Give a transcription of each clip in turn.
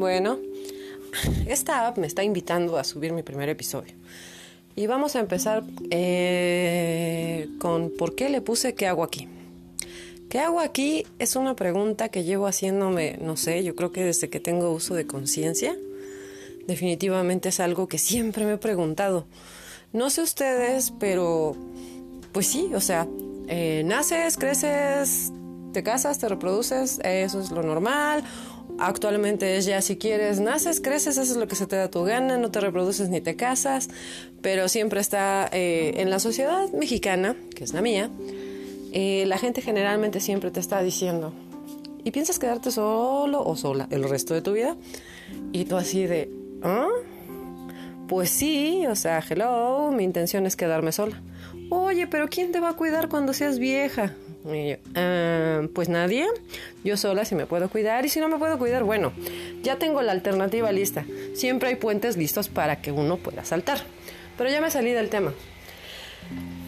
Bueno, esta app me está invitando a subir mi primer episodio. Y vamos a empezar eh, con por qué le puse qué hago aquí. ¿Qué hago aquí? Es una pregunta que llevo haciéndome, no sé, yo creo que desde que tengo uso de conciencia. Definitivamente es algo que siempre me he preguntado. No sé ustedes, pero pues sí, o sea, eh, naces, creces, te casas, te reproduces, eso es lo normal. Actualmente es ya si quieres, naces, creces, eso es lo que se te da tu gana, no te reproduces ni te casas, pero siempre está eh, en la sociedad mexicana, que es la mía, eh, la gente generalmente siempre te está diciendo, ¿y piensas quedarte solo o sola el resto de tu vida? Y tú así de, ¿ah? Pues sí, o sea, hello, mi intención es quedarme sola. Oye, pero ¿quién te va a cuidar cuando seas vieja? Ah, pues nadie, yo sola si me puedo cuidar y si no me puedo cuidar, bueno, ya tengo la alternativa lista. Siempre hay puentes listos para que uno pueda saltar. Pero ya me salí del tema.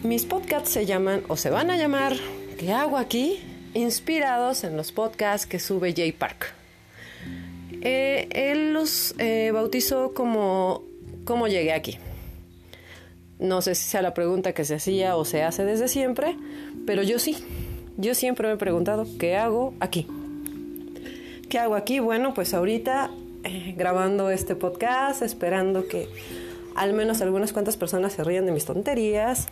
Mis podcasts se llaman o se van a llamar ¿Qué hago aquí? Inspirados en los podcasts que sube Jay Park. Eh, él los eh, bautizó como ¿Cómo llegué aquí? No sé si sea la pregunta que se hacía o se hace desde siempre, pero yo sí. Yo siempre me he preguntado, ¿qué hago aquí? ¿Qué hago aquí? Bueno, pues ahorita eh, grabando este podcast, esperando que al menos algunas cuantas personas se rían de mis tonterías,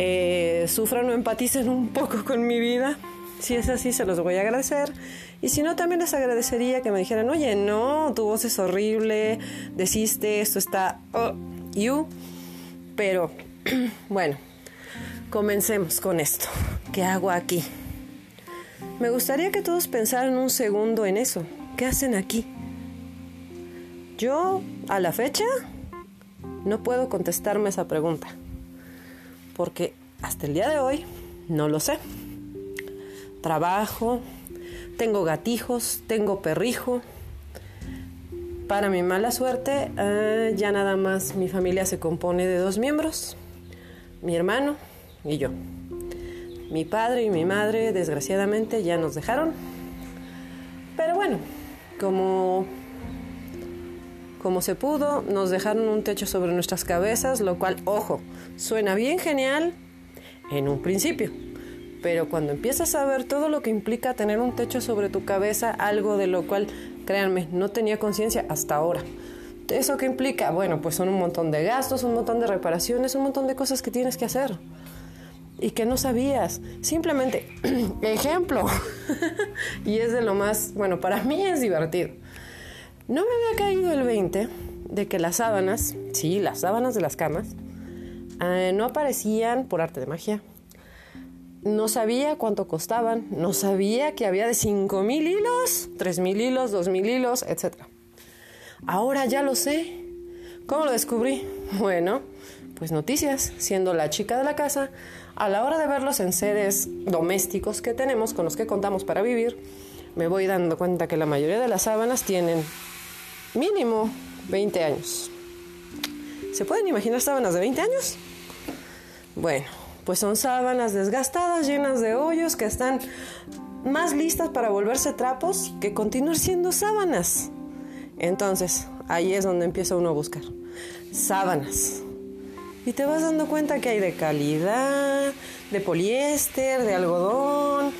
eh, sufran o empaticen un poco con mi vida. Si es así, se los voy a agradecer. Y si no, también les agradecería que me dijeran, oye, no, tu voz es horrible, deciste, esto está... Oh, you. Pero, bueno, comencemos con esto. ¿Qué hago aquí? Me gustaría que todos pensaran un segundo en eso. ¿Qué hacen aquí? Yo, a la fecha, no puedo contestarme esa pregunta. Porque hasta el día de hoy no lo sé. Trabajo, tengo gatijos, tengo perrijo. Para mi mala suerte, eh, ya nada más mi familia se compone de dos miembros, mi hermano y yo. Mi padre y mi madre, desgraciadamente, ya nos dejaron. Pero bueno, como, como se pudo, nos dejaron un techo sobre nuestras cabezas, lo cual, ojo, suena bien genial en un principio. Pero cuando empiezas a ver todo lo que implica tener un techo sobre tu cabeza, algo de lo cual, créanme, no tenía conciencia hasta ahora. ¿Eso qué implica? Bueno, pues son un montón de gastos, un montón de reparaciones, un montón de cosas que tienes que hacer y que no sabías. Simplemente, ejemplo, y es de lo más, bueno, para mí es divertido. No me había caído el 20 de que las sábanas, sí, las sábanas de las camas, eh, no aparecían por arte de magia. No sabía cuánto costaban, no sabía que había de 5 mil hilos, 3 mil hilos, 2 mil hilos, etc. Ahora ya lo sé. ¿Cómo lo descubrí? Bueno, pues noticias, siendo la chica de la casa, a la hora de ver los enseres domésticos que tenemos, con los que contamos para vivir, me voy dando cuenta que la mayoría de las sábanas tienen mínimo 20 años. ¿Se pueden imaginar sábanas de 20 años? Bueno, pues son sábanas desgastadas, llenas de hoyos, que están más listas para volverse trapos que continuar siendo sábanas. Entonces, ahí es donde empieza uno a buscar. Sábanas y te vas dando cuenta que hay de calidad, de poliéster, de algodón,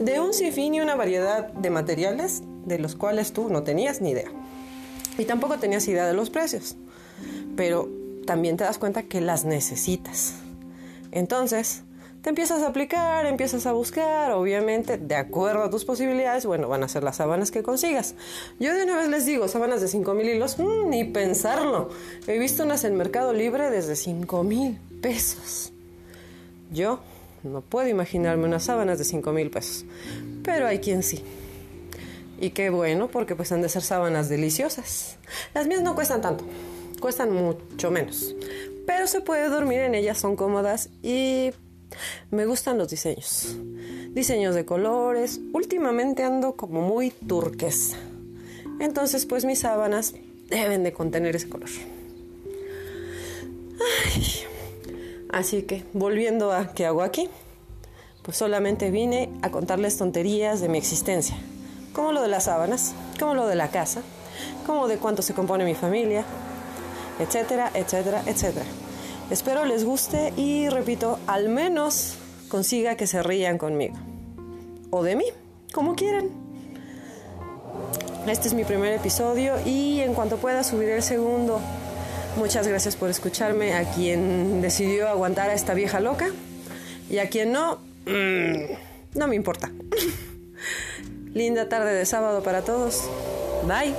de un sinfín y una variedad de materiales de los cuales tú no tenías ni idea. Y tampoco tenías idea de los precios. Pero también te das cuenta que las necesitas. Entonces, te empiezas a aplicar, empiezas a buscar, obviamente, de acuerdo a tus posibilidades, bueno, van a ser las sábanas que consigas. Yo de una vez les digo, sábanas de 5 mil hilos, mm, ni pensarlo. He visto unas en Mercado Libre desde 5 mil pesos. Yo no puedo imaginarme unas sábanas de 5 mil pesos, pero hay quien sí. Y qué bueno, porque pues han de ser sábanas deliciosas. Las mías no cuestan tanto, cuestan mucho menos, pero se puede dormir en ellas, son cómodas y me gustan los diseños. Diseños de colores. Últimamente ando como muy turquesa. Entonces, pues mis sábanas deben de contener ese color. Así que, volviendo a qué hago aquí, pues solamente vine a contarles tonterías de mi existencia, como lo de las sábanas. como lo de la casa, como de cuánto se compone mi familia, etcétera, etcétera, etcétera. Espero les guste y repito, al menos consiga que se rían conmigo. O de mí, como quieran. Este es mi primer episodio y en cuanto pueda subiré el segundo. Muchas gracias por escucharme a quien decidió aguantar a esta vieja loca y a quien no, mm, no me importa. Linda tarde de sábado para todos. Bye.